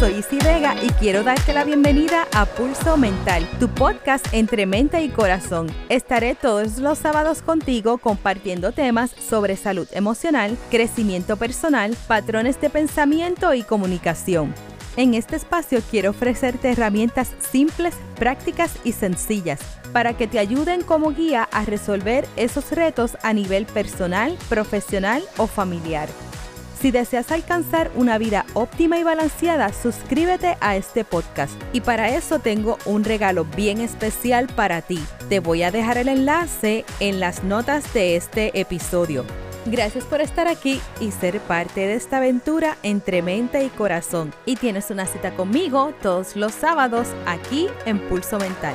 Soy Isi Vega y quiero darte la bienvenida a Pulso Mental, tu podcast entre mente y corazón. Estaré todos los sábados contigo compartiendo temas sobre salud emocional, crecimiento personal, patrones de pensamiento y comunicación. En este espacio quiero ofrecerte herramientas simples, prácticas y sencillas para que te ayuden como guía a resolver esos retos a nivel personal, profesional o familiar. Si deseas alcanzar una vida óptima y balanceada, suscríbete a este podcast. Y para eso tengo un regalo bien especial para ti. Te voy a dejar el enlace en las notas de este episodio. Gracias por estar aquí y ser parte de esta aventura entre mente y corazón. Y tienes una cita conmigo todos los sábados aquí en Pulso Mental.